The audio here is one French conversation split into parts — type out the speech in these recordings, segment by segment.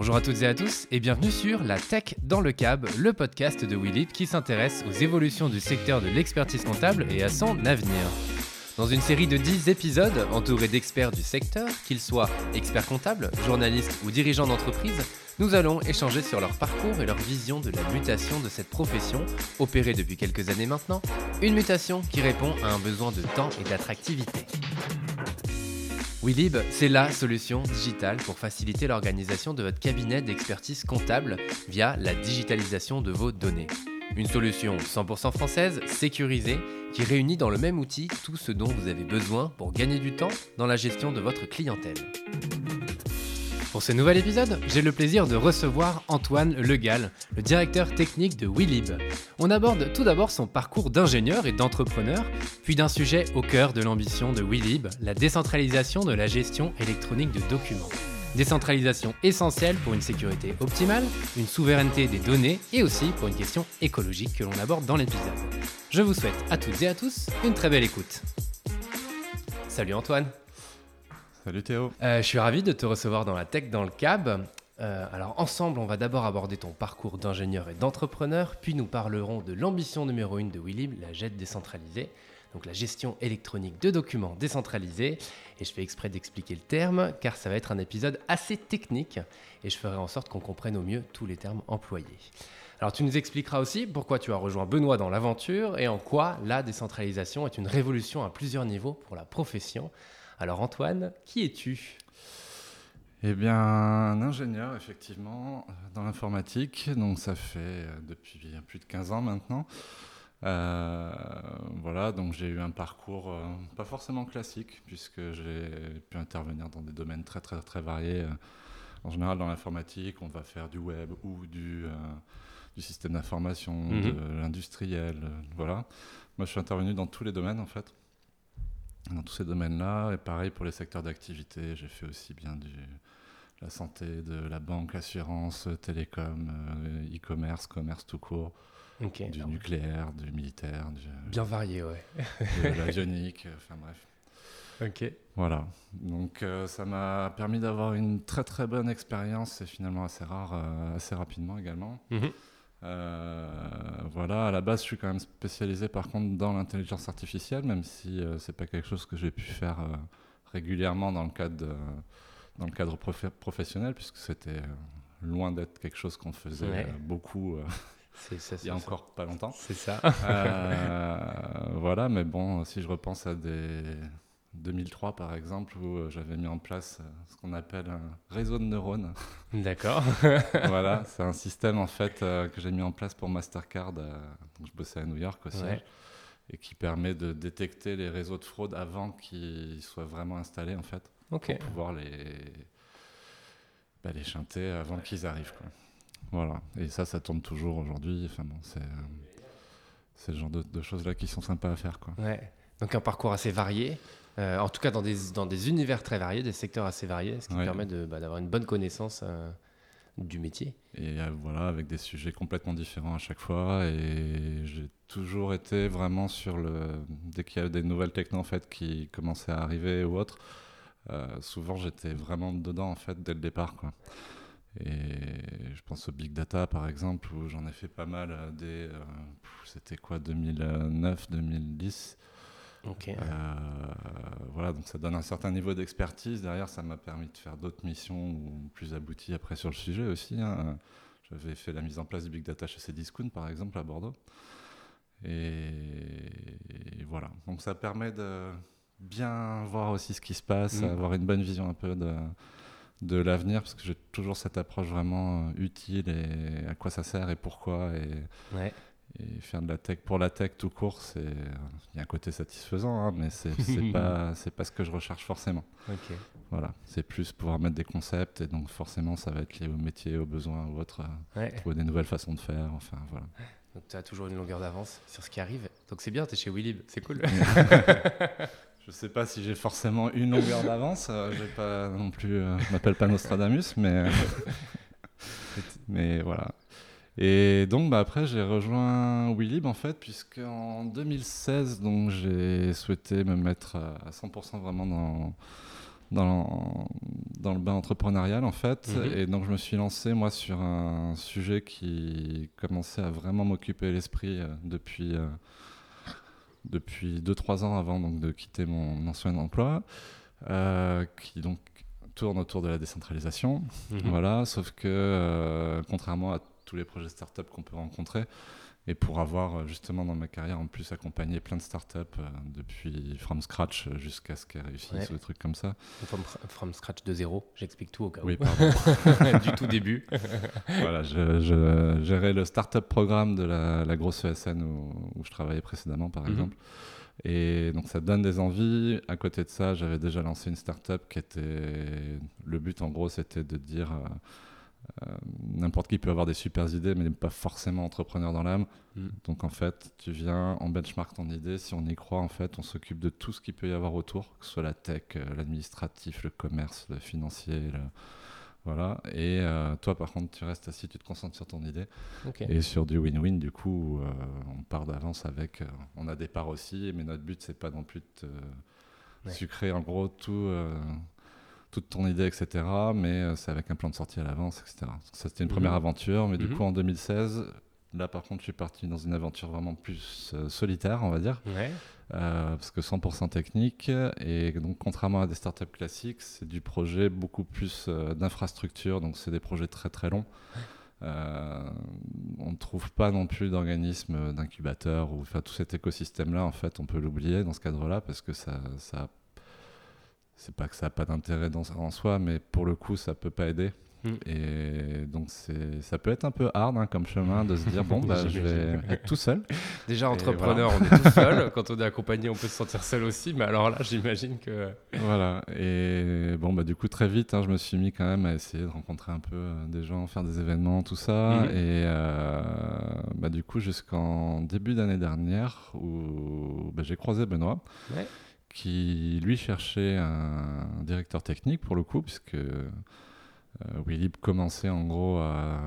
Bonjour à toutes et à tous et bienvenue sur La Tech dans le Cab, le podcast de Willip qui s'intéresse aux évolutions du secteur de l'expertise comptable et à son avenir. Dans une série de 10 épisodes entourés d'experts du secteur, qu'ils soient experts comptables, journalistes ou dirigeants d'entreprise, nous allons échanger sur leur parcours et leur vision de la mutation de cette profession, opérée depuis quelques années maintenant, une mutation qui répond à un besoin de temps et d'attractivité. Willib, c'est la solution digitale pour faciliter l'organisation de votre cabinet d'expertise comptable via la digitalisation de vos données. Une solution 100% française, sécurisée, qui réunit dans le même outil tout ce dont vous avez besoin pour gagner du temps dans la gestion de votre clientèle. Pour ce nouvel épisode, j'ai le plaisir de recevoir Antoine Legal, le directeur technique de Willib. On aborde tout d'abord son parcours d'ingénieur et d'entrepreneur, puis d'un sujet au cœur de l'ambition de Willib, la décentralisation de la gestion électronique de documents. Décentralisation essentielle pour une sécurité optimale, une souveraineté des données et aussi pour une question écologique que l'on aborde dans l'épisode. Je vous souhaite à toutes et à tous une très belle écoute. Salut Antoine. Salut Théo. Euh, je suis ravi de te recevoir dans la Tech dans le Cab. Euh, alors ensemble, on va d'abord aborder ton parcours d'ingénieur et d'entrepreneur, puis nous parlerons de l'ambition numéro une de Willib, la JET décentralisée, donc la gestion électronique de documents décentralisés. Et je fais exprès d'expliquer le terme, car ça va être un épisode assez technique, et je ferai en sorte qu'on comprenne au mieux tous les termes employés. Alors tu nous expliqueras aussi pourquoi tu as rejoint Benoît dans l'aventure et en quoi la décentralisation est une révolution à plusieurs niveaux pour la profession. Alors Antoine, qui es-tu? Eh bien, un ingénieur, effectivement, euh, dans l'informatique. Donc ça fait euh, depuis plus de 15 ans maintenant. Euh, voilà, donc j'ai eu un parcours pas forcément classique, puisque j'ai pu intervenir dans des domaines très très très variés. en général, dans l'informatique, on va faire du web ou du, du système d'information, mhm. de l'industriel. voilà. Moi, je suis intervenu dans tous les domaines, en fait dans tous ces domaines-là. Et pareil pour les secteurs d'activité, j'ai fait aussi bien du la santé, de la banque, assurance, télécom, euh, e-commerce, commerce tout court, du nucléaire, du militaire, du, bien varié, ouais, de l'avionique, enfin bref. Ok. Voilà. Donc euh, ça m'a permis d'avoir une très très bonne expérience et finalement assez rare, euh, assez rapidement également. Mhm. Euh, voilà, à la base, je suis quand même spécialisé par contre dans l'intelligence artificielle, même si euh, c'est pas quelque chose que j'ai pu faire euh, régulièrement dans le cadre, dans le cadre professionnel, puisque c'était loin d'être quelque chose qu'on faisait beaucoup. Ça, il y a encore pas longtemps. C'est ça. voilà, mais bon, si je repense à des, 2003 par exemple où euh, j'avais mis en place euh, ce qu'on appelle un réseau de neurones. D'accord. voilà, c'est un système en fait euh, que j'ai mis en place pour Mastercard. donc je bossais à New York aussi. Et qui permet de détecter les réseaux de fraude avant qu'ils soient vraiment installés en fait. Pour pouvoir les, bah, les chanter avant qu'ils arrivent. Quoi. Voilà. Et ça, ça tourne toujours aujourd'hui. Enfin bon, c'est, c'est le genre de, de choses là qui sont sympas à faire. Quoi. Ouais. Donc un parcours assez varié. Euh, en tout cas dans des, dans des univers très variés, des secteurs assez variés, ce qui permet bah, d'avoir une bonne connaissance euh, du métier. Et euh, voilà, avec des sujets complètement différents à chaque fois. Et j'ai toujours été vraiment sur le. Dès qu'il y a des nouvelles techno en fait, qui commençaient à arriver ou autre, souvent j'étais vraiment dedans en fait dès le départ. Quoi. Et je pense au big data par exemple, où j'en ai fait pas mal dès. C'était quoi, 2009, 2010 Okay. Euh, voilà, donc ça donne un certain niveau d'expertise. Derrière, ça m'a permis de faire d'autres missions plus abouties après sur le sujet aussi. Hein. J'avais fait la mise en place du Big Data chez Cdiscount, par exemple, à Bordeaux. Et, voilà, donc ça permet de bien voir aussi ce qui se passe, mm. avoir une bonne vision un peu de, de l'avenir, parce que j'ai toujours cette approche vraiment utile et à quoi ça sert et pourquoi. Et, ouais. Et faire de la tech pour la tech tout court, c'est il y a un côté satisfaisant, hein, mais c'est pas c'est pas ce que je recherche forcément. Voilà, c'est plus pouvoir mettre des concepts et donc forcément ça va être lié au métier, aux besoins, ou autre, trouver des nouvelles façons de faire. Enfin voilà. Donc tu as toujours une longueur d'avance sur ce qui arrive. Donc c'est bien, tu es chez Willib, c'est cool. je sais pas si j'ai forcément une longueur d'avance. Euh, j'ai pas non plus, euh, je m'appelle pas Nostradamus, mais mais voilà. Et donc bah, après j'ai rejoint Willib en fait puisque en 2016 donc j'ai souhaité me mettre à 100% vraiment dans dans, dans le bain entrepreneurial en fait. Mhm. Et donc je me suis lancé moi sur un sujet qui commençait à vraiment m'occuper l'esprit euh, depuis, euh, depuis 2-3 ans avant donc, de quitter mon ancien emploi, euh, qui donc tourne autour de la décentralisation. Mhm. Voilà, sauf que euh, contrairement à tous les projets startup qu'on peut rencontrer, et pour avoir euh, justement dans ma carrière en plus accompagné plein de startups euh, depuis from scratch jusqu'à ce qu'elles réussissent Ouais. ou des trucs comme ça. From, from scratch de zéro, j'explique tout au cas où. Oui, pardon. du tout début. voilà, je, je gérais le startup programme de la, la grosse ESN où, où je travaillais précédemment, par Mhm. exemple. Et donc ça donne des envies. À côté de ça, j'avais déjà lancé une startup qui était. Le but en gros, c'était de dire euh, n'importe qui peut avoir des super idées, mais n'est pas forcément entrepreneur dans l'âme. Mhm. Donc en fait, tu viens, on benchmark ton idée. Si on y croit, en fait, on s'occupe de tout ce qu'il peut y avoir autour, que ce soit la tech, euh, l'administratif, le commerce, le financier. le- Voilà. Et euh, toi, par contre, tu restes assis, tu te concentres sur ton idée. Et sur du win-win, du coup, euh, on part d'avance avec. euh, on a des parts aussi, mais notre but, c'est pas non plus de te Ouais. sucrer en gros tout, euh, toute ton idée, etc. Mais euh, c'est avec un plan de sortie à l'avance, etc. Ça, c'était une Mhm. première aventure. Mais du Mhm. coup, en 2016, là, par contre, je suis parti dans une aventure vraiment plus euh, solitaire, on va dire. Ouais. Euh, parce que 100% technique et donc contrairement à des startups classiques c'est du projet beaucoup plus euh, d'infrastructure donc c'est des projets très très longs on ne trouve pas non plus d'organismes d'incubateurs ou enfin tout cet écosystème là en fait on peut l'oublier dans ce cadre là parce que ça, ça c'est pas que ça n'a pas d'intérêt en soi mais pour le coup ça peut pas aider Mm. et donc ça peut être un peu hard hein, comme chemin de se dire bon bah je vais être tout seul Déjà, entrepreneur, on est tout seul. Quand on est accompagné, on peut se sentir seul aussi. Mais alors là, j'imagine que. Voilà, et bon, bah, du coup, très vite, hein, je me suis mis quand même à essayer de rencontrer un peu euh, des gens, faire des événements, tout ça. Mhm. Et euh, bah, du coup, jusqu'en début d'année dernière, où bah, j'ai croisé Benoît, Ouais. Qui lui cherchait un directeur technique pour le coup, puisque euh, Willib commençait en gros à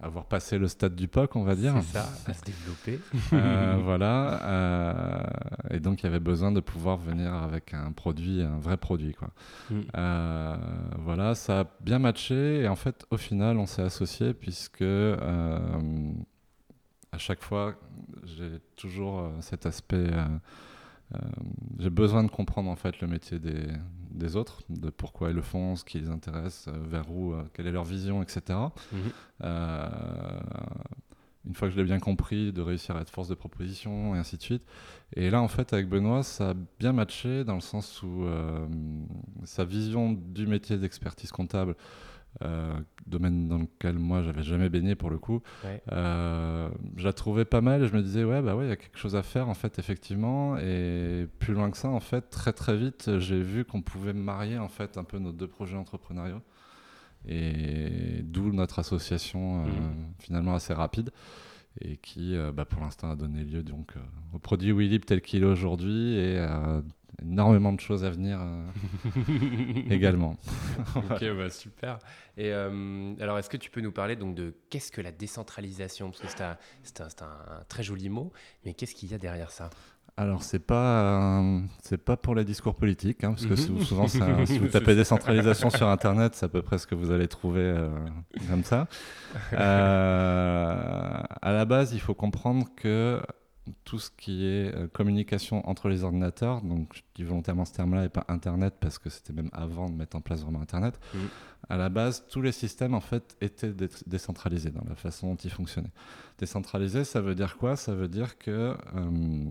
avoir passé le stade du POC, on va dire. C'est ça, à se développer. Euh, voilà. euh, et donc, il y avait besoin de pouvoir venir avec un produit, un vrai produit. Quoi. Mm. Euh, voilà, ça a bien matché. Et en fait, au final, on s'est associés puisque à chaque fois, j'ai toujours cet aspect. Euh, j'ai besoin de comprendre en fait le métier des, des autres, de pourquoi ils le font, ce qui les intéresse, euh, vers où, euh, quelle est leur vision, etc. Mhm. Euh, une fois que je l'ai bien compris, de réussir à être force de proposition et ainsi de suite. Et là, en fait, avec Benoît, ça a bien matché dans le sens où euh, sa vision du métier d'expertise comptable, domaine dans lequel moi j'avais jamais baigné pour le coup, Ouais. euh, je la trouvais pas mal. Et je me disais ouais bah ouais il y a quelque chose à faire en fait effectivement. Et plus loin que ça en fait très très vite j'ai vu qu'on pouvait marier en fait un peu nos deux projets entrepreneuriaux. Et d'où notre association euh, Mhm. finalement assez rapide. Et qui euh, bah, pour l'instant a donné lieu donc euh, au produit Willib tel qu'il est aujourd'hui. Et à énormément de choses à venir euh, également. ok, bah, super. Et euh, alors, est-ce que tu peux nous parler donc de qu'est-ce que la décentralisation? Parce que c'est un, très joli mot, mais qu'est-ce qu'il y a derrière ça? Alors, c'est pas, euh, c'est pas pour les discours politiques, hein, parce que Mhm. sou- souvent, si vous tapez décentralisation sur Internet, c'est à peu près ce que vous allez trouver euh, comme ça. Euh, à la base, il faut comprendre que tout ce qui est euh, communication entre les ordinateurs, donc je dis volontairement ce terme-là et pas Internet, parce que c'était même avant de mettre en place vraiment Internet, à la base, tous les systèmes en fait étaient dé- décentralisés dans la façon dont ils fonctionnaient. Décentralisé, ça veut dire quoi? Ça veut dire que euh,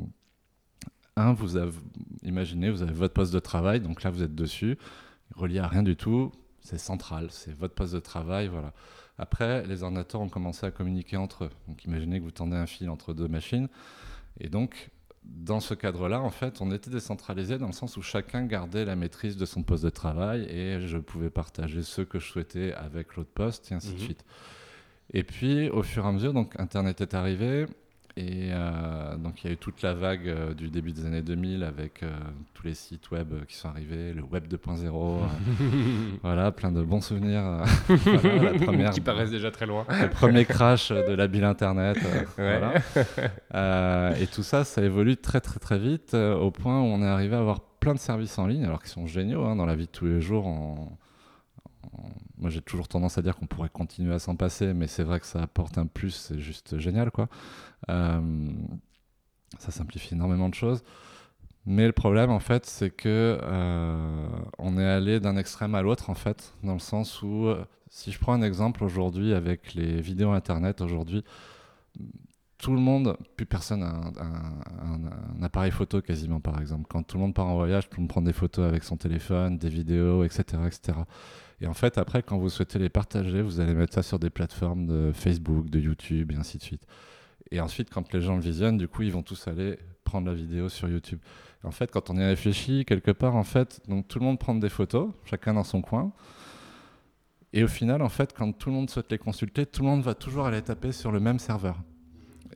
un, vous avez, imaginez, vous avez votre poste de travail, donc là vous êtes dessus, relié à rien du tout, c'est central, c'est votre poste de travail, voilà. Après, les ordinateurs ont commencé à communiquer entre eux. Donc imaginez que vous tendez un fil entre deux machines, et donc dans ce cadre-là, en fait, on était décentralisé dans le sens où chacun gardait la maîtrise de son poste de travail et je pouvais partager ce que je souhaitais avec l'autre poste et ainsi de Mhm. suite. Et puis, au fur et à mesure, donc Internet est arrivé. Et euh, donc, il y a eu toute la vague euh, du début des années 2000 avec euh, tous les sites web qui sont arrivés, le web 2.0. euh, voilà, plein de bons souvenirs. voilà, la première, Qui paraissent déjà très loin. le premier crash de la bille Internet. Ouais. voilà. Et tout ça, ça évolue très très très vite au point où on est arrivé à avoir plein de services en ligne, alors qu'ils sont géniaux hein, dans la vie de tous les jours. Moi, j'ai toujours tendance à dire qu'on pourrait continuer à s'en passer, mais c'est vrai que ça apporte un plus, c'est juste génial, quoi. Euh, ça simplifie énormément de choses. Mais le problème, en fait, c'est que euh, on est allé d'un extrême à l'autre, en fait, dans le sens où, euh, si je prends un exemple aujourd'hui avec les vidéos Internet, aujourd'hui, tout le monde, plus personne n'a un, appareil photo quasiment, par exemple. Quand tout le monde part en voyage, tout le monde prend des photos avec son téléphone, des vidéos, etc., etc. Et en fait, après, quand vous souhaitez les partager, vous allez mettre ça sur des plateformes de Facebook, de YouTube, et ainsi de suite. Et ensuite, quand les gens le visionnent, du coup, ils vont tous aller prendre la vidéo sur YouTube. En fait, quand on y réfléchit, quelque part, en fait, donc tout le monde prend des photos, chacun dans son coin. Et au final, en fait, quand tout le monde souhaite les consulter, tout le monde va toujours aller taper sur le même serveur.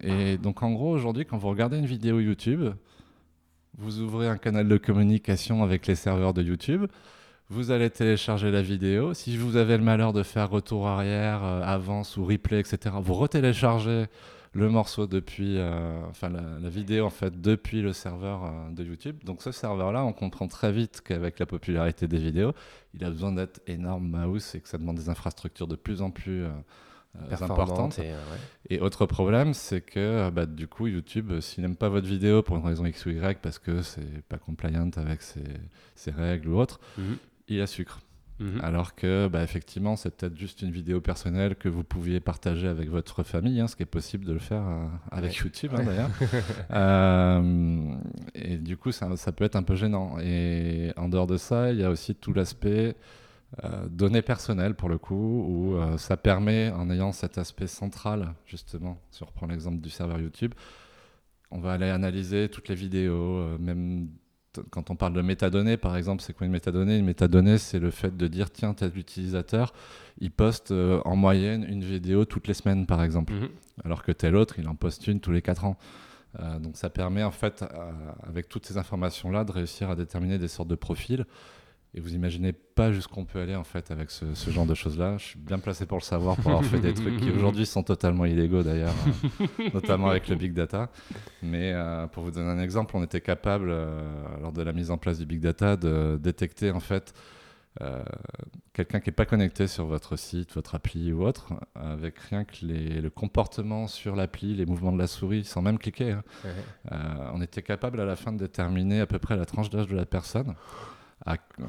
Et donc, en gros, aujourd'hui, quand vous regardez une vidéo YouTube, vous ouvrez un canal de communication avec les serveurs de YouTube. Vous allez télécharger la vidéo. Si vous avez le malheur de faire retour arrière, euh, avance ou replay, etc., vous retéléchargez le morceau depuis, euh, enfin la, vidéo en fait depuis le serveur euh, de YouTube. Donc ce serveur-là, on comprend très vite qu'avec la popularité des vidéos, il a besoin d'être énorme mouse et que ça demande des infrastructures de plus en plus importantes. Et, autre problème, c'est que bah, du coup YouTube, s'il n'aime pas votre vidéo pour une raison X ou Y, parce que c'est pas compliant avec ses, règles ou autre, mhm. il il a sucre. Mhm. Alors que, bah, effectivement, c'est peut-être juste une vidéo personnelle que vous pouviez partager avec votre famille, hein, ce qui est possible de le faire euh, avec YouTube hein, d'ailleurs. Euh, et du coup, ça, peut être un peu gênant. Et en dehors de ça, il y a aussi tout l'aspect euh, données personnelles pour le coup, où ça permet, en ayant cet aspect central, justement, si on reprend l'exemple du serveur YouTube, on va aller analyser toutes les vidéos, même quand on parle de métadonnées, par exemple, c'est quoi une métadonnée? Une métadonnée, c'est le fait de dire tiens, tel utilisateur, il poste euh, en moyenne une vidéo toutes les semaines, par exemple, mhm. alors que tel autre, il en poste une tous les quatre ans. Euh, donc ça permet en fait, avec toutes ces informations-là, de réussir à déterminer des sortes de profils et vous imaginez pas jusqu'où on peut aller en fait avec ce, genre de choses-là. Je suis bien placé pour le savoir, pour avoir fait des trucs qui aujourd'hui sont totalement illégaux d'ailleurs, euh, notamment avec le big data. Mais euh, pour vous donner un exemple, on était capable euh, lors de la mise en place du big data de détecter en fait quelqu'un qui n'est pas connecté sur votre site, votre appli ou autre, avec rien que les, le comportement sur l'appli, les mouvements de la souris, sans même cliquer. Hein. on était capable à la fin de déterminer à peu près la tranche d'âge de la personne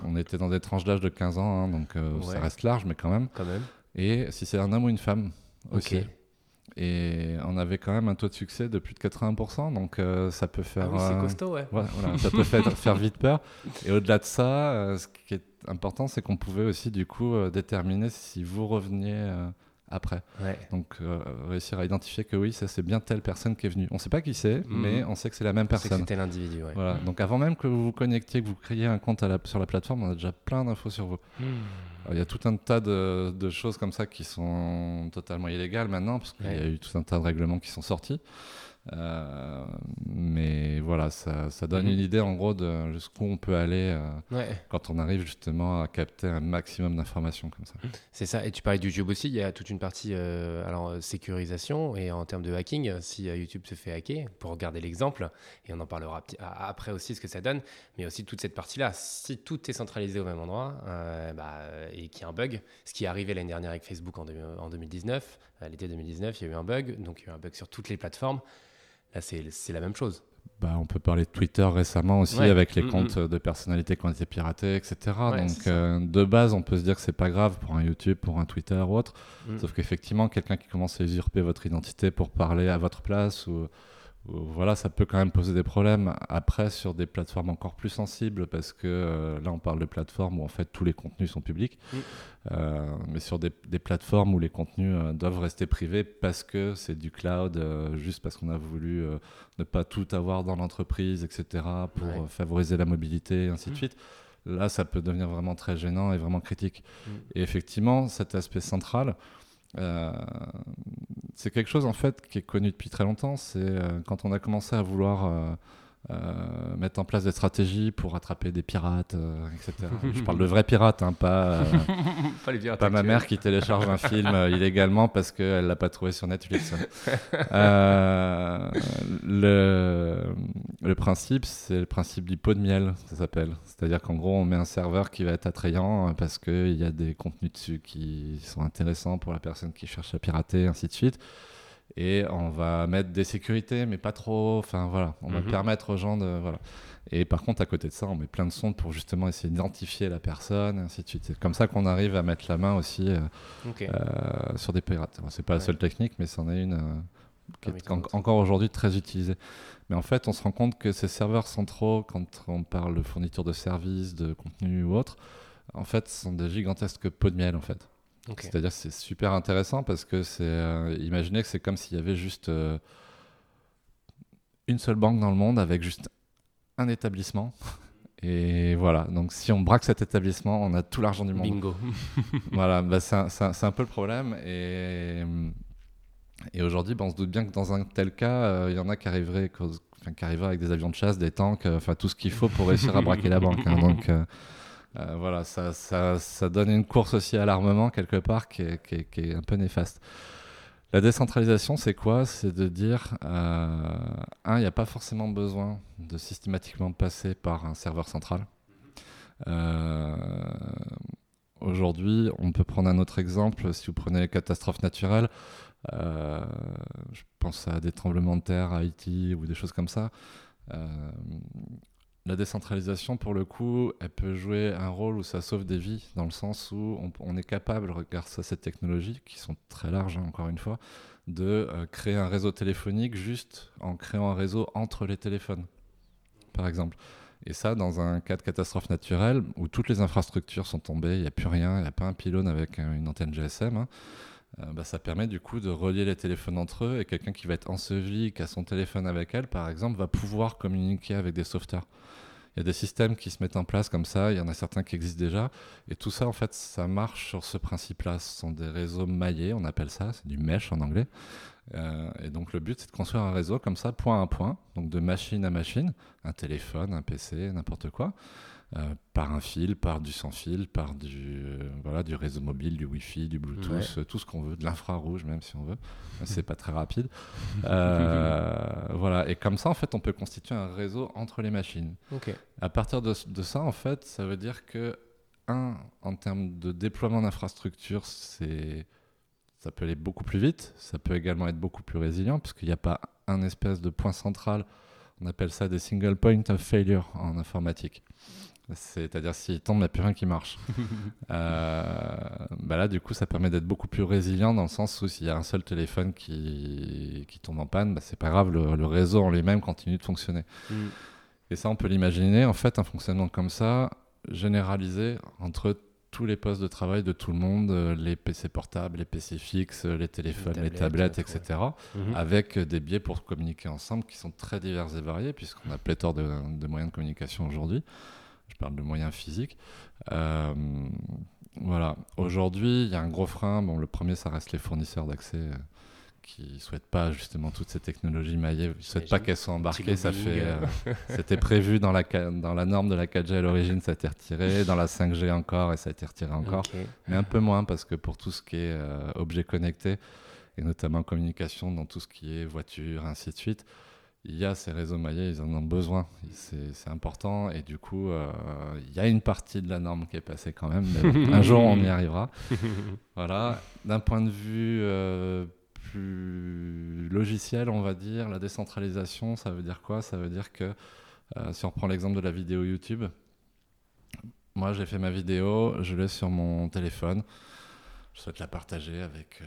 on était dans des tranches d'âge de 15 ans, hein, donc euh, ça reste large, mais quand même. Quand même. Et si c'est un homme ou une femme aussi. Et on avait quand même un taux de succès de plus de 80%, donc euh, ça peut faire. Ah oui, c'est euh, costaud, ouais. Voilà, ça peut faire, faire, vite peur. Et au-delà de ça, ce qui est important, c'est qu'on pouvait aussi du coup déterminer si vous reveniez après. Donc euh, réussir à identifier que oui, ça c'est bien telle personne qui est venue. On ne sait pas qui c'est, mhm. mais on sait que c'est la même personne. C'est tel individu. Voilà. Donc avant même que vous vous connectiez, que vous créiez un compte sur la plateforme, on a déjà plein d'infos sur vous. Hmm. Il y a tout un tas de, choses comme ça qui sont totalement illégales maintenant, parce qu'il y a eu tout un tas de règlements qui sont sortis. Euh, mais voilà, ça, ça donne mhm. une idée en gros de jusqu'où on peut aller euh, quand on arrive justement à capter un maximum d'informations comme ça. C'est ça. Et tu parlais de YouTube aussi, il y a toute une partie euh, alors sécurisation et en termes de hacking, si YouTube se fait hacker, pour regarder l'exemple, et on en parlera après aussi ce que ça donne, mais aussi toute cette partie-là. Si tout est centralisé au même endroit bah, et qu'il y a un bug, ce qui est arrivé l'année dernière avec Facebook en, en 2019, l'été 2019, il y a eu un bug, donc il y a eu un bug sur toutes les plateformes. Là, c'est la même chose. Bah, on peut parler de Twitter récemment aussi avec les mm, comptes mm. de personnalités qui ont été piratés, etc. Donc euh, de base, on peut se dire que c'est pas grave pour un YouTube, pour un Twitter ou autre. Mm. Sauf qu'effectivement, quelqu'un qui commence à usurper votre identité pour parler à votre place ou voilà, ça peut quand même poser des problèmes. Après, sur des plateformes encore plus sensibles, parce que euh, là, on parle de plateformes où en fait tous les contenus sont publics, mm. euh, mais sur des, plateformes où les contenus euh, doivent rester privés parce que c'est du cloud, juste parce qu'on a voulu ne pas tout avoir dans l'entreprise, etc., pour favoriser la mobilité, et ainsi de mm. suite. Là, ça peut devenir vraiment très gênant et vraiment critique. Mm. Et effectivement, cet aspect central, euh, c'est quelque chose en fait qui est connu depuis très longtemps. C'est euh, quand on a commencé à vouloir euh, mettre en place des stratégies pour attraper des pirates, euh, etc. Je parle de vrais pirates, hein, pas, euh, Pas les pirates pas ma mère qui télécharge un film illégalement parce qu'elle l'a pas trouvé sur Netflix. Le, le principe, c'est le principe du pot de miel, ça s'appelle. C'est-à-dire qu'en gros, on met un serveur qui va être attrayant parce qu'il y a des contenus dessus qui sont intéressants pour la personne qui cherche à pirater, ainsi de suite. Et on va mettre des sécurités, mais pas trop. Enfin voilà, on va Mhm. permettre aux gens de voilà. Et par contre, à côté de ça, on met plein de sondes pour justement essayer d'identifier la personne, et ainsi de suite. C'est comme ça qu'on arrive à mettre la main aussi euh, euh, sur des pirates. Bon, c'est pas la seule technique, mais c'en est une euh, qui Parmi est en- encore aujourd'hui très utilisée. Mais en fait, on se rend compte que ces serveurs centraux, quand on parle de fourniture de services, de contenu ou autre, en fait, sont des gigantesques pots de miel, en fait. C'est-à-dire c'est super intéressant parce que c'est. euh, imaginez que c'est comme s'il y avait juste euh, une seule banque dans le monde avec juste un établissement. Et voilà, donc si on braque cet établissement, on a tout l'argent du monde. Bingo. Voilà, bah, c'est un, c'est un- peu le problème. Et, et aujourd'hui, bah, on se doute bien que dans un tel cas, euh, il y en a qui arriveraient, qui arriveraient avec des avions de chasse, des tanks, enfin tout ce qu'il faut pour réussir à braquer la banque. hein. Donc euh, voilà, ça, ça, ça donne une course aussi à l'armement quelque part qui est, qui est- qui est un peu néfaste. La décentralisation, c'est quoi? C'est de dire, euh, un, il n'y a pas forcément besoin de systématiquement passer par un serveur central. Euh, Aujourd'hui, on peut prendre un autre exemple. Si vous prenez les catastrophes naturelles, je pense à des tremblements de terre à Haïti ou des choses comme ça. La décentralisation, pour le coup, elle peut jouer un rôle où ça sauve des vies, dans le sens où on, est capable, grâce à ces technologies, qui sont très larges, hein, encore une fois, de euh, créer un réseau téléphonique juste en créant un réseau entre les téléphones, par exemple. Et ça, dans un cas de catastrophe naturelle, où toutes les infrastructures sont tombées, il n'y a plus rien, il n'y a pas un pylône avec euh, une antenne GSM, hein, euh, bah, ça permet du coup de relier les téléphones entre eux, et quelqu'un qui va être enseveli, qui a son téléphone avec elle, par exemple, va pouvoir communiquer avec des sauveteurs. Il y a des systèmes qui se mettent en place comme ça, il y en a certains qui existent déjà, et tout ça, en fait, ça marche sur ce principe-là. Ce sont des réseaux maillés, on appelle ça, c'est du mesh en anglais. Euh, et donc le but, c'est de construire un réseau comme ça, point à point, donc de machine à machine, un téléphone, un PC, n'importe quoi, euh, par un fil, par du sans fil, par du, euh, voilà, du réseau mobile, du Wi-Fi, du Bluetooth, Ouais. euh, tout ce qu'on veut, de l'infrarouge même si on veut. C'est pas très rapide. Voilà, et comme ça, en fait, on peut constituer un réseau entre les machines. Ok. À partir de, de ça, en fait, ça veut dire que, un, en termes de déploiement d'infrastructures, c'est, ça peut aller beaucoup plus vite. Ça peut également être beaucoup plus résilient, puisqu'il n'y a pas un espèce de point central. On appelle ça des single point of failure en informatique. C'est-à-dire s'il tombe, il n'y a plus rien qui marche. Euh, bah là, du coup, ça permet d'être beaucoup plus résilient dans le sens où s'il y a un seul téléphone qui, qui tombe en panne, bah, c'est pas grave, le, le réseau en lui-même continue de fonctionner. Mm. Et ça, on peut l'imaginer, en fait, un fonctionnement comme ça, généralisé entre tous les postes de travail de tout le monde, euh, les PC portables, les PC fixes, les téléphones, les tablettes, etc. Mhm. Avec des biais pour communiquer ensemble qui sont très divers et variés, puisqu'on a pléthore de, de moyens de communication aujourd'hui. Parle de moyens physiques. Euh, voilà. Aujourd'hui, il y a un gros frein. Bon, le premier, ça reste les fournisseurs d'accès euh, qui souhaitent pas justement toutes ces technologies maillées. Ils souhaitent pas qu'elles soient embarquées. Ça fait, euh. c'était prévu dans la, dans la norme de la 4G à l'origine, ça a été retiré. Dans la 5G encore, et ça a été retiré encore. Mais un peu moins parce que pour tout ce qui est euh, objet connecté, et notamment communication dans tout ce qui est voiture, ainsi de suite, il y a ces réseaux maillés, ils en ont besoin. C'est important. Et du coup, euh, il y a une partie de la norme qui est passée quand même. Mais un jour, on y arrivera. Voilà. D'un point de vue euh, plus logiciel, on va dire, la décentralisation, ça veut dire quoi? Ça veut dire que euh, si on prend l'exemple de la vidéo YouTube, moi j'ai fait ma vidéo, je l'ai sur mon téléphone, je souhaite la partager avec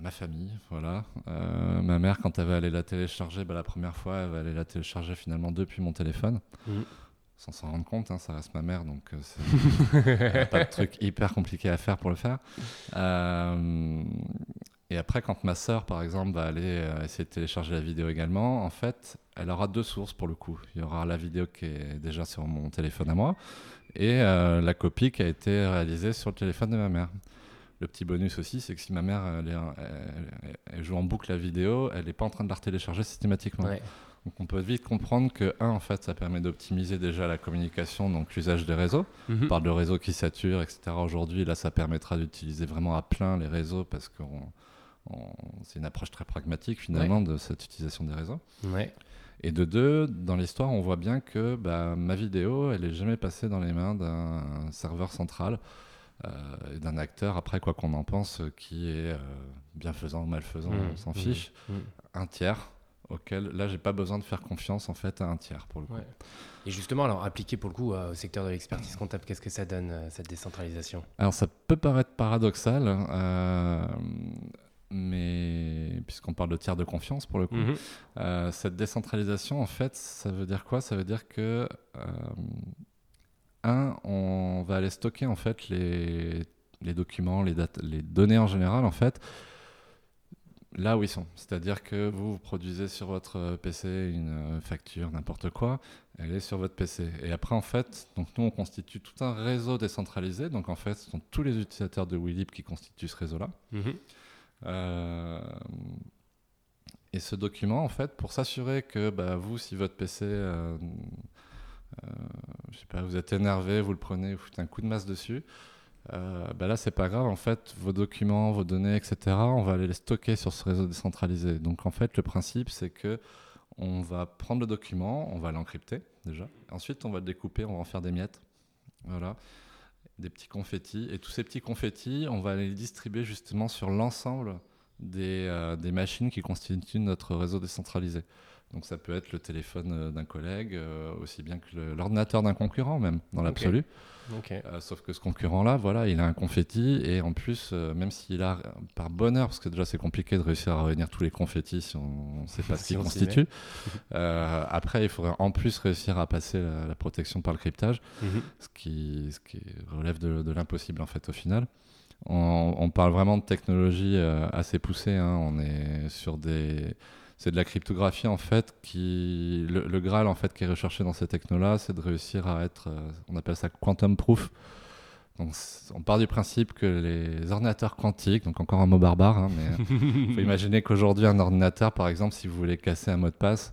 ma famille, voilà. Euh, ma mère, quand elle va aller la télécharger, bah, la première fois, elle va aller la télécharger finalement depuis mon téléphone, Mhm. sans s'en rendre compte, hein, ça reste ma mère, donc euh, a pas de truc hyper compliqué à faire pour le faire. Euh, et après, quand ma sœur, par exemple, va aller essayer de télécharger la vidéo également, en fait, elle aura deux sources pour le coup. Il y aura la vidéo qui est déjà sur mon téléphone à moi et la copie qui a été réalisée sur le téléphone de ma mère. Le petit bonus aussi, c'est que si ma mère elle, joue en boucle la vidéo, elle n'est pas en train de la télécharger systématiquement. Ouais. Donc on peut vite comprendre que, un, en fait, ça permet d'optimiser déjà la communication, donc l'usage des réseaux. Mhm. On parle de réseaux qui saturent, etc. Aujourd'hui, là, ça permettra d'utiliser vraiment à plein les réseaux parce que c'est une approche très pragmatique finalement de cette utilisation des réseaux. Ouais. Et de deux, dans l'histoire, on voit bien que bah, ma vidéo, elle n'est jamais passée dans les mains d'un serveur central euh, et d'un acteur, après quoi qu'on en pense, qui est euh, bienfaisant ou malfaisant, Mmh, on s'en mmh, fiche, mmh. un tiers auquel, là, j'ai pas besoin de faire confiance en fait à un tiers pour le coup. Ouais. Et justement, alors appliqué pour le coup euh, au secteur de l'expertise comptable, qu'est-ce que ça donne euh, cette décentralisation? Alors ça peut paraître paradoxal, euh, mais puisqu'on parle de tiers de confiance pour le coup, euh, cette décentralisation en fait, ça veut dire quoi? Ça veut dire que euh, un, on va aller stocker en fait les, les documents, les, dates, les données en général en fait là où ils sont. C'est-à-dire que vous, vous produisez sur votre PC une euh, facture, n'importe quoi, elle est sur votre PC. Et après, en fait, donc nous, on constitue tout un réseau décentralisé. Donc, en fait, ce sont tous les utilisateurs de Willip qui constituent ce réseau-là. Mhm. Euh, et ce document, en fait, pour s'assurer que bah, vous, si votre PC, euh, euh, je sais pas, vous êtes énervé, vous le prenez, vous foutez un coup de masse dessus, euh, bah là, c'est pas grave. En fait, vos documents, vos données, etc., on va aller les stocker sur ce réseau décentralisé. Donc, en fait, le principe, c'est que on va prendre le document, on va l'encrypter déjà. Ensuite, on va le découper, on va en faire des miettes. Voilà. Des petits confettis. Et tous ces petits confettis, on va les distribuer justement sur l'ensemble des, euh, des machines qui constituent notre réseau décentralisé. Donc ça peut être le téléphone euh, d'un collègue, euh, aussi bien que l'ordinateur d'un concurrent même, dans l'absolu. Euh, sauf que ce concurrent-là, voilà, il a un confetti et en plus, euh, même s'il a, par bonheur, parce que déjà c'est compliqué de réussir à réunir tous les confettis si on ne sait pas ce qu'ils constituent. Après, il faudrait en plus réussir à passer la, la protection par le cryptage, Mhm. ce qui, ce qui relève de, de l'impossible en fait au final. On, on parle vraiment de technologie assez poussée. hein. On est sur des c'est de la cryptographie en fait qui le, le graal en fait qui est recherché dans ces technos-là, c'est de réussir à être, euh, on appelle ça quantum proof. Donc on part du principe que les ordinateurs quantiques, donc encore un mot barbare, hein, mais il faut imaginer qu'aujourd'hui un ordinateur, par exemple, si vous voulez casser un mot de passe,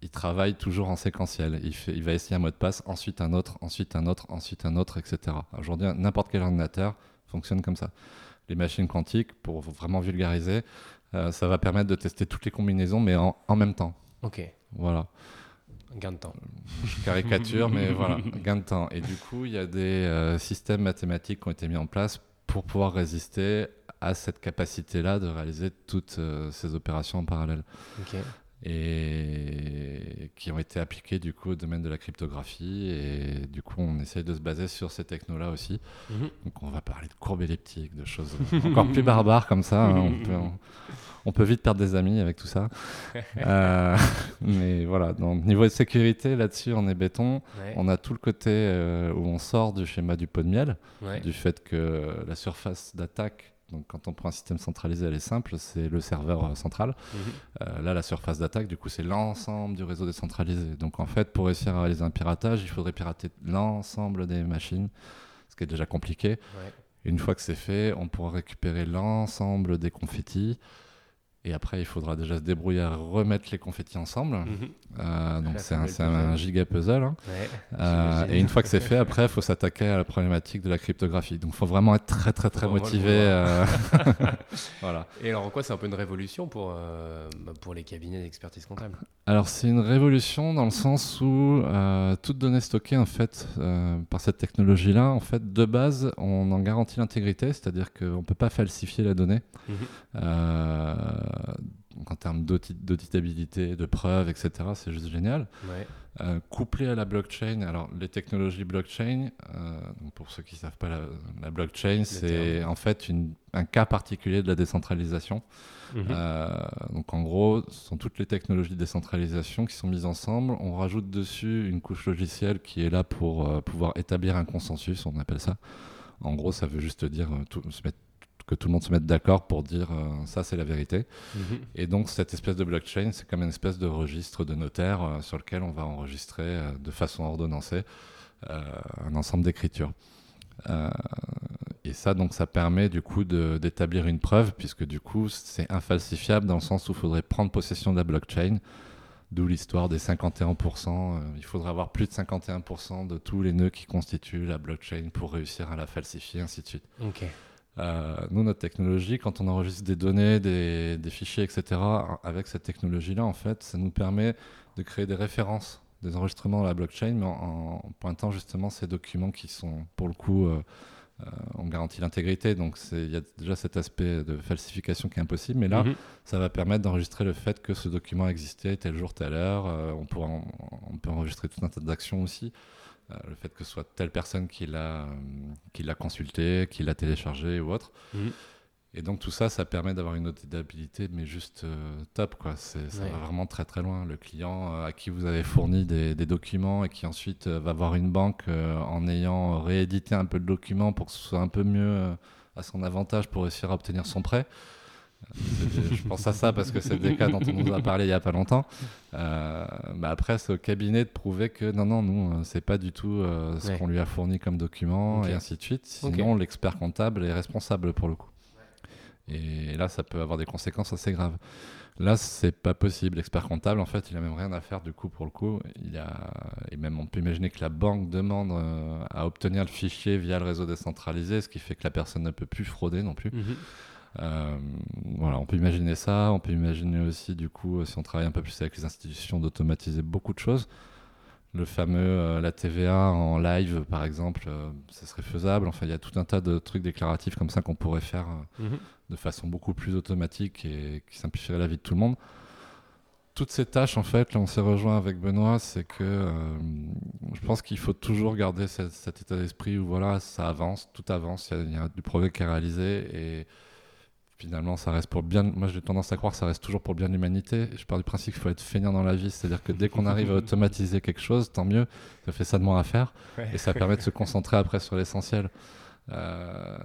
il travaille toujours en séquentiel. Il, fait, il va essayer un mot de passe, ensuite un autre, ensuite un autre, ensuite un autre, etc. Aujourd'hui, n'importe quel ordinateur fonctionne comme ça. Les machines quantiques, pour vraiment vulgariser, euh, ça va permettre de tester toutes les combinaisons, mais en, en même temps. Ok. Voilà. Gain de temps. Je caricature, mais voilà, gain de temps. Et du coup, il y a des euh, systèmes mathématiques qui ont été mis en place pour pouvoir résister à cette capacité-là de réaliser toutes euh, ces opérations en parallèle. Ok. Et qui ont été appliqués du coup au domaine de la cryptographie. Et du coup, on essaye de se baser sur ces technos-là aussi. Mhm. Donc, on va parler de courbes elliptiques, de choses encore plus barbares comme ça. hein. On, peut, on- on peut vite perdre des amis avec tout ça. Euh, mais voilà, donc, niveau de sécurité, là-dessus, on est béton. Ouais. On a tout le côté euh, où on sort du schéma du pot de miel, Ouais. du fait que la surface d'attaque, donc quand on prend un système centralisé, elle est simple, c'est le serveur euh, central. Mhm. Euh, là, la surface d'attaque, du coup, c'est l'ensemble du réseau décentralisé. Donc, en fait, pour réussir à réaliser un piratage, il faudrait pirater l'ensemble des machines, ce qui est déjà compliqué. Ouais. Une fois que c'est fait, on pourra récupérer l'ensemble des confettis. Et après, il faudra déjà se débrouiller à remettre les confettis ensemble. Mhm. Euh, donc, c'est un, un giga puzzle. hein. Ouais. Euh, et une fois que c'est fait, après, il faut s'attaquer à la problématique de la cryptographie. Donc, il faut vraiment être très, très, très motivé. euh, voilà. Et alors, en quoi c'est un peu une révolution pour, bah, pour les cabinets d'expertise comptable? Alors, c'est une révolution dans le sens où toute donnée stockée, en fait, par cette technologie-là, en fait, de base, on en garantit l'intégrité, c'est-à-dire qu'on ne peut pas falsifier la donnée. Mhm. Donc en termes d'audit- d'auditabilité, de preuves, etc., c'est juste génial. Ouais. Euh, couplé à la blockchain, alors les technologies blockchain, euh, pour ceux qui ne savent pas, la, la blockchain, c'est en fait une- un cas particulier de la décentralisation. Mhm. Euh, donc en gros, ce sont toutes les technologies de décentralisation qui sont mises ensemble. On rajoute dessus une couche logicielle qui est là pour euh, pouvoir établir un consensus, on appelle ça. En gros, ça veut juste dire euh, tout- se mettre- que tout le monde se mette d'accord pour dire euh, ça c'est la vérité. Mhm. Et donc cette espèce de blockchain, c'est comme une espèce de registre de notaire euh, sur lequel on va enregistrer euh, de façon ordonnancée un ensemble d'écritures. Et ça, donc, ça permet du coup d'établir une preuve, puisque du coup, c'est infalsifiable dans le sens où il faudrait prendre possession de la blockchain. D'où l'histoire des 51%. il faudra avoir plus de 51% de tous les nœuds qui constituent la blockchain pour réussir à la falsifier, ainsi de suite. Nous, notre technologie, quand on enregistre des données, des, des fichiers, etc., avec cette technologie-là, en fait, ça nous permet de créer des références des enregistrements dans la blockchain, mais en, pointant justement ces documents qui sont, pour le coup, euh, euh, on garantit l'intégrité. Donc il y a déjà cet aspect de falsification qui est impossible, mais là, mhm. ça va permettre d'enregistrer le fait que ce document existait tel jour, telle heure. Euh, on, pourra on peut enregistrer tout un tas d'actions aussi. Le fait que ce soit telle personne qui l'a consulté, qui l'a téléchargé ou autre. Mhm. Et donc tout ça, ça permet d'avoir une auditabilité, mais juste euh, top, quoi. Ça va vraiment très très loin. Le client euh, à qui vous avez fourni des, documents et qui ensuite euh, va voir une banque en ayant réédité un peu le document pour que ce soit un peu mieux à son avantage pour réussir à obtenir son prêt. Je pense à ça parce que c'est des cas dont on nous a parlé il n'y a pas longtemps. Euh, bah après, c'est au cabinet de prouver que non, non, nous, c'est pas du tout ce qu'on lui a fourni comme document et ainsi de suite. Sinon, l'expert comptable est responsable pour le coup. Et là, ça peut avoir des conséquences assez graves. Là, c'est pas possible. L'expert comptable, en fait, il a même rien à faire du coup pour le coup. Il a... Et même, on peut imaginer que la banque demande euh, à obtenir le fichier via le réseau décentralisé, ce qui fait que la personne ne peut plus frauder non plus. Mhm. Euh, voilà, on peut imaginer ça. On peut imaginer aussi, du coup, si on travaille un peu plus avec les institutions, d'automatiser beaucoup de choses le fameux euh, la TVA en live par exemple euh, ce serait faisable enfin il y a tout un tas de trucs déclaratifs comme ça qu'on pourrait faire euh, mhm. de façon beaucoup plus automatique et qui simplifierait la vie de tout le monde toutes ces tâches en fait là on s'est rejoint avec Benoît c'est que je pense qu'il faut toujours garder cet, état d'esprit où voilà ça avance tout avance il y, y, a du progrès qui est réalisé et finalement, ça reste pour bien. Moi, j'ai tendance à croire que ça reste toujours pour le bien de l'humanité. Je pars du principe qu'il faut être feignant dans la vie. C'est-à-dire que dès qu'on arrive à automatiser quelque chose, tant mieux. Ça fait ça de moins à faire. Et ça permet de se concentrer après sur l'essentiel. Euh,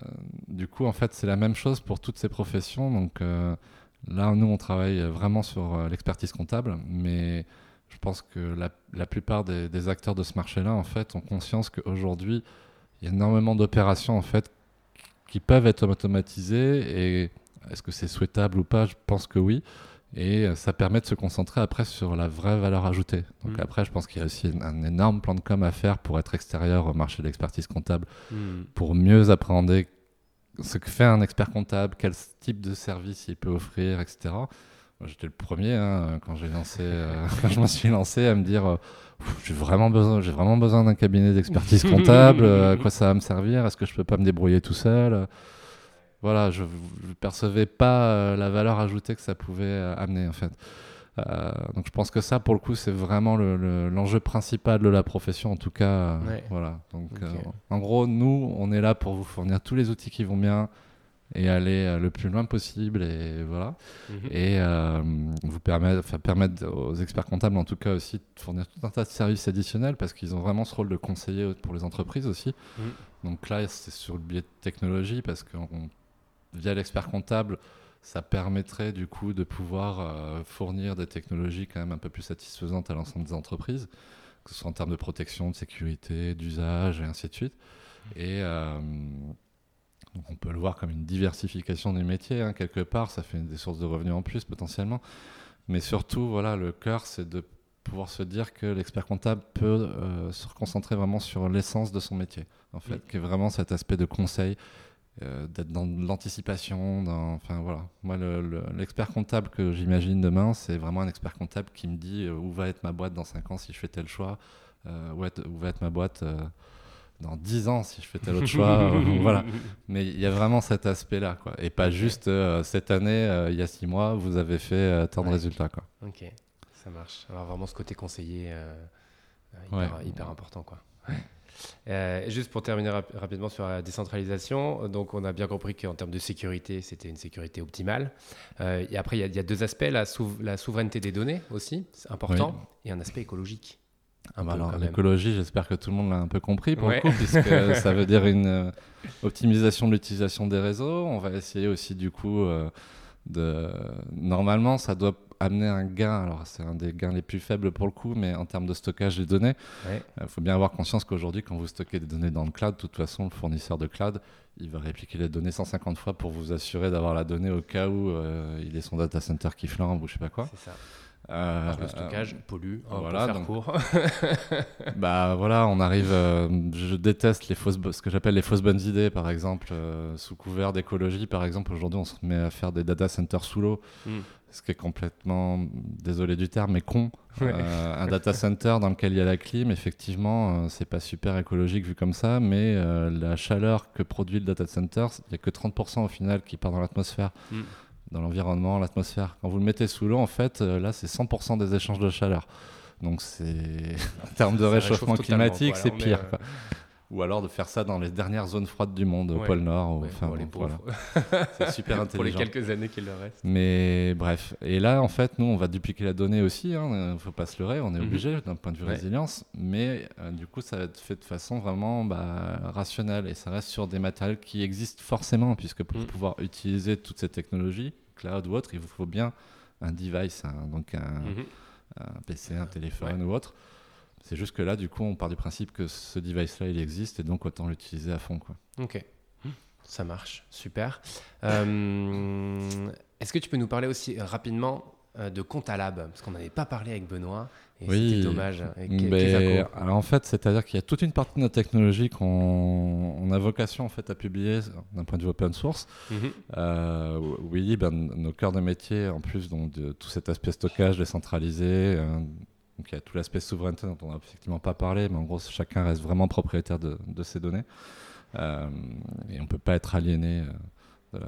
du coup, en fait, c'est la même chose pour toutes ces professions. Donc euh, là, nous, on travaille vraiment sur euh, l'expertise comptable. Mais je pense que la, plupart des, des, acteurs de ce marché-là, en fait, ont conscience qu'aujourd'hui, il y a énormément d'opérations, en fait, qui peuvent être automatisées et est-ce que c'est souhaitable ou pas? Je pense que oui. Et euh, ça permet de se concentrer après sur la vraie valeur ajoutée. Donc mm. après, je pense qu'il y a aussi un énorme plan de com à faire pour être extérieur au marché de l'expertise comptable, mm. pour mieux appréhender ce que fait un expert comptable, quel type de service il peut offrir, etc. J'étais le premier hein, quand j'ai lancé, euh, quand je me suis lancé à me dire euh, j'ai vraiment besoin, j'ai vraiment besoin d'un cabinet d'expertise comptable. à quoi ça va me servir? Est-ce que je peux pas me débrouiller tout seul? Voilà, je ne percevais pas euh, la valeur ajoutée que ça pouvait euh, amener en fait. Euh, donc je pense que ça, pour le coup, c'est vraiment l'enjeu principal de la profession, en tout cas. Voilà. Donc, en gros, nous, on est là pour vous fournir tous les outils qui vont bien et aller le plus loin possible, et voilà. Mhm. Et vous permettre, enfin, permettre aux experts comptables, en tout cas, aussi de fournir tout un tas de services additionnels, parce qu'ils ont vraiment ce rôle de conseiller pour les entreprises aussi. Mhm. Donc là, c'est sur le biais de technologie, parce qu'on via l'expert comptable, ça permettrait du coup de pouvoir euh, fournir des technologies quand même un peu plus satisfaisantes à l'ensemble des entreprises, que ce soit en termes de protection, de sécurité, d'usage et ainsi de suite. Et euh, on peut le voir comme une diversification des métiers, hein, quelque part, ça fait des sources de revenus en plus potentiellement. Mais surtout, voilà, le cœur, c'est de pouvoir se dire que l'expert comptable peut euh, se concentrer vraiment sur l'essence de son métier, en fait, qui est vraiment cet aspect de conseil, euh, d'être dans l'anticipation. Enfin voilà, moi l'expert comptable que j'imagine demain, c'est vraiment un expert comptable qui me dit euh, où va être ma boîte dans 5 ans si je fais tel choix, euh, où, où, va être ma boîte dans 10 ans si je fais tel autre choix. voilà, mais il y a vraiment cet aspect-là, quoi. Et pas juste cette année, il y a 6 mois, vous avez fait tant de résultats, quoi. Ok, ça marche. Alors vraiment ce côté conseiller hyper, hyper important, quoi. Euh, juste pour terminer rapidement sur la décentralisation, donc on a bien compris qu'en termes de sécurité, c'était une sécurité optimale. Euh, et après, il y, a deux aspects la, la, souveraineté des données aussi, c'est important, et un aspect écologique. Ah bah alors, l'écologie, j'espère que tout le monde l'a un peu compris pour le coup, puisque ça veut dire une euh, optimisation de l'utilisation des réseaux. On va essayer aussi du coup de. Normalement, ça doit amener un gain. Alors, c'est un des gains les plus faibles pour le coup, mais en termes de stockage des données, il euh, faut bien avoir conscience qu'aujourd'hui, quand vous stockez des données dans le cloud, de toute façon, le fournisseur de cloud, il va répliquer les données 150 fois pour vous assurer d'avoir la donnée au cas où euh, il est son data center qui flambe ou je sais pas quoi. Euh, le stockage pollue, hein, voilà, pour faire court. bah voilà, on arrive. je déteste les fausses, ce que j'appelle les fausses bonnes idées, par exemple, sous couvert d'écologie. Par exemple, aujourd'hui, on se met à faire des data centers sous l'eau. Hmm ce qui est complètement, désolé du terme, mais con. Euh, un data center dans lequel il y a la clim, effectivement, euh, c'est pas super écologique vu comme ça, mais euh, la chaleur que produit le data center, il n'y a que 30% au final qui part dans l'atmosphère, mm. dans l'environnement, l'atmosphère. Quand vous le mettez sous l'eau, en fait, là, c'est 100% des échanges de chaleur. Donc, c'est en termes de réchauffement climatique, c'est pire. Ou alors de faire ça dans les dernières zones froides du monde, au pôle Nord. enfin, c'est super intelligent. Pour les quelques années qu'il leur reste. Mais bref. Et là, en fait, nous, on va dupliquer la donnée aussi. Il hein. ne faut pas se leurrer, on est mhm. obligé d'un point de vue résilience. Mais euh, du coup, ça va être fait de façon vraiment bah, rationnelle. Et ça reste sur des matériels qui existent forcément, puisque pour mhm. pouvoir utiliser toutes ces technologies, cloud ou autre, il vous faut bien un device, donc un, mhm. un, PC, un téléphone ou autre. C'est juste que là, du coup, on part du principe que ce device-là, il existe et donc autant l'utiliser à fond. Quoi. Ok, ça marche, super. Euh, est-ce que tu peux nous parler aussi rapidement euh, de Comptalab Parce qu'on n'avait pas parlé avec Benoît. Et oui, c'était dommage. Mais, alors en fait, c'est-à-dire qu'il y a toute une partie de notre technologie qu'on a vocation en fait à publier d'un point de vue open source. Mhm. Euh, oui, ben, nos cœurs de métier, en plus donc, de tout cet aspect stockage décentralisé, donc il y a tout l'aspect souveraineté dont on n'a effectivement pas parlé, mais en gros, chacun reste vraiment propriétaire de, ses données. Euh, et on ne peut pas être aliéné euh,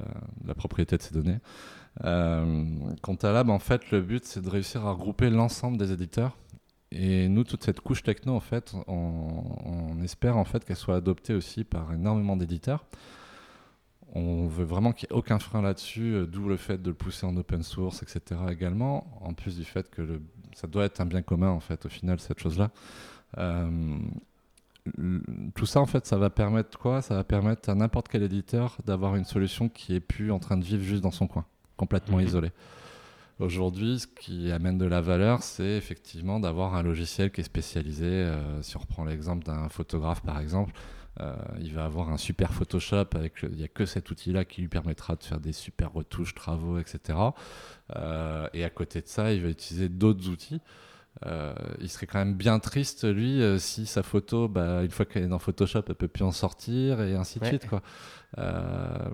de la, propriété de ces données. Euh, quant à Lab, en fait, le but, c'est de réussir à regrouper l'ensemble des éditeurs. Et nous, toute cette couche techno, en fait, on, on espère en fait qu'elle soit adoptée aussi par énormément d'éditeurs. On veut vraiment qu'il n'y ait aucun frein là-dessus, d'où le fait de le pousser en open source, etc. également, en plus du fait que le ça doit être un bien commun en fait au final cette chose-là. Euh, tout ça en fait ça va permettre quoi? Ça va permettre à n'importe quel éditeur d'avoir une solution qui est plus en train de vivre juste dans son coin, complètement mhm. isolé. Aujourd'hui, ce qui amène de la valeur, c'est effectivement d'avoir un logiciel qui est spécialisé. Euh, si on reprend l'exemple d'un photographe, par exemple, euh, il va avoir un super Photoshop avec il n'y a que cet outil-là qui lui permettra de faire des super retouches, travaux, etc. Euh, et à côté de ça, il va utiliser d'autres outils. Euh, il serait quand même bien triste, lui, si sa photo, bah, une fois qu'elle est dans Photoshop, elle peut plus en sortir et ainsi de suite. Quoi. Euh,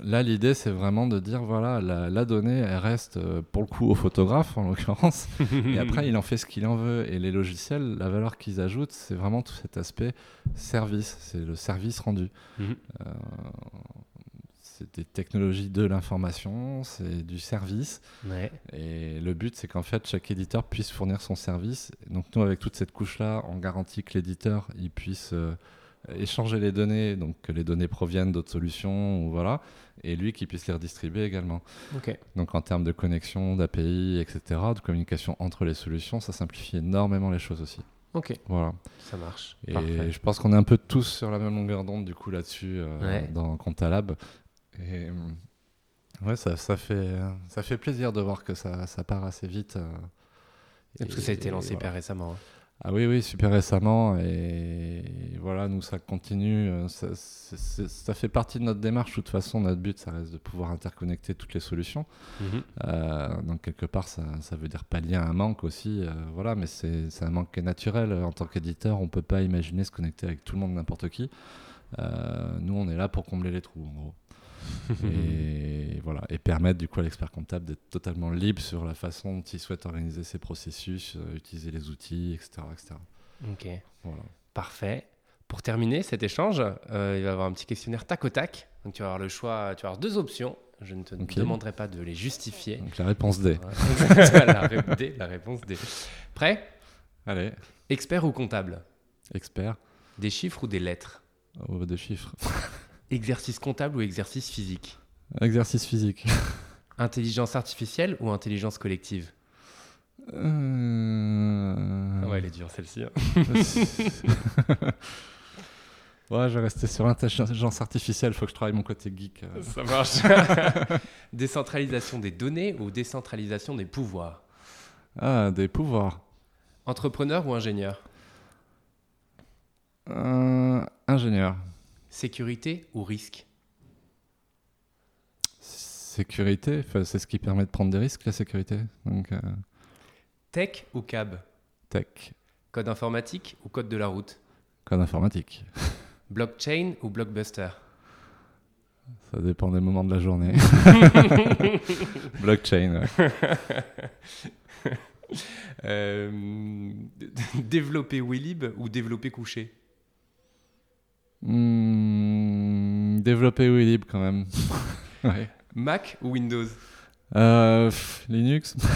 là, l'idée, c'est vraiment de dire voilà, la, donnée, elle reste euh, pour le coup au photographe en l'occurrence, et après, il en fait ce qu'il en veut. Et les logiciels, la valeur qu'ils ajoutent, c'est vraiment tout cet aspect service, c'est le service rendu. Mhm. Euh, c'est des technologies de l'information, c'est du service. Et le but, c'est qu'en fait, chaque éditeur puisse fournir son service. Donc, nous, avec toute cette couche-là, on garantit que l'éditeur, il puisse échanger les données, donc que les données proviennent d'autres solutions, ou voilà, et lui qui puisse les redistribuer également. Donc en termes de connexion, d'API, etc., de communication entre les solutions, ça simplifie énormément les choses aussi. Ok. Voilà. Ça marche. Et je pense qu'on est un peu tous sur la même longueur d'onde du coup là-dessus euh, dans Comptalab. Et ouais, ça, ça, fait, ça fait plaisir de voir que ça, ça part assez vite. Euh, Parce que ça a été lancé hyper récemment. Hein. Ah oui, oui, super récemment. Et voilà, nous, ça continue. Euh, ça, fait partie de notre démarche. De toute façon, notre but, ça reste de pouvoir interconnecter toutes les solutions. Mhm. Euh, donc, quelque part, ça, veut dire pallier un manque aussi. Euh, voilà, mais c'est un manque qui est naturel. En tant qu'éditeur, on ne peut pas imaginer se connecter avec tout le monde, n'importe qui. nous, on est là pour combler les trous, en gros. et voilà et permettre du coup à l'expert comptable d'être totalement libre sur la façon dont il souhaite organiser ses processus, euh, utiliser les outils, etc., etc. Ok. Voilà. Parfait. Pour terminer cet échange, euh, il va y avoir un petit questionnaire tac au tac. Donc tu vas avoir le choix, tu vas avoir deux options. Je ne te demanderai pas de les justifier. Donc la réponse D. la, D, la réponse D. Prêt? Allez. Expert ou comptable? Expert. Des chiffres ou des lettres? Oh, Des chiffres. Exercice comptable ou exercice physique Exercice physique. Intelligence artificielle ou intelligence collective euh... ouais, elle est dure celle-ci. Hein. ouais, je vais rester sur l'intelligence artificielle, il faut que je travaille mon côté geek. Euh. Ça marche. décentralisation des données ou décentralisation des pouvoirs Ah, des pouvoirs. Entrepreneur ou ingénieur euh, Ingénieur. Sécurité ou risque? Sécurité, c'est ce qui permet de prendre des risques, la sécurité. Donc, euh, Tech ou cab? Tech. Code informatique ou code de la route? Code informatique. Blockchain ou blockbuster? Ça dépend des moments de la journée. Blockchain. Euh, développer Willib ou développer couché Hmm, développer Willib quand même. ouais. Mac ou Windows? Euh, pff, Linux,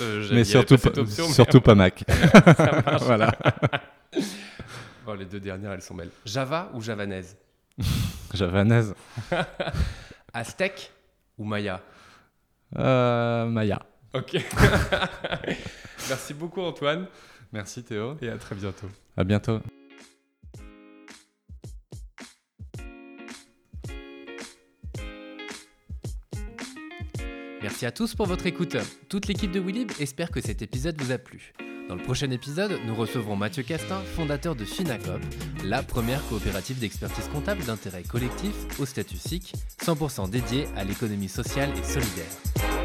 Euh, mais surtout, pas option, mais surtout pas Mac. voilà. Bon, les deux dernières, elles sont belles. Java ou javanaise? Javanaise. Aztec ou Maya? Euh, Maya. Ok. Merci beaucoup Antoine Merci Théo. et à très bientôt. À bientôt. Merci à tous pour votre écoute. Toute l'équipe de Willib espère que cet épisode vous a plu. Dans le prochain épisode, nous recevrons Mathieu Castin, fondateur de Finacop, la première coopérative d'expertise comptable d'intérêt collectif au statut SIC, 100% dédiée à l'économie sociale et solidaire.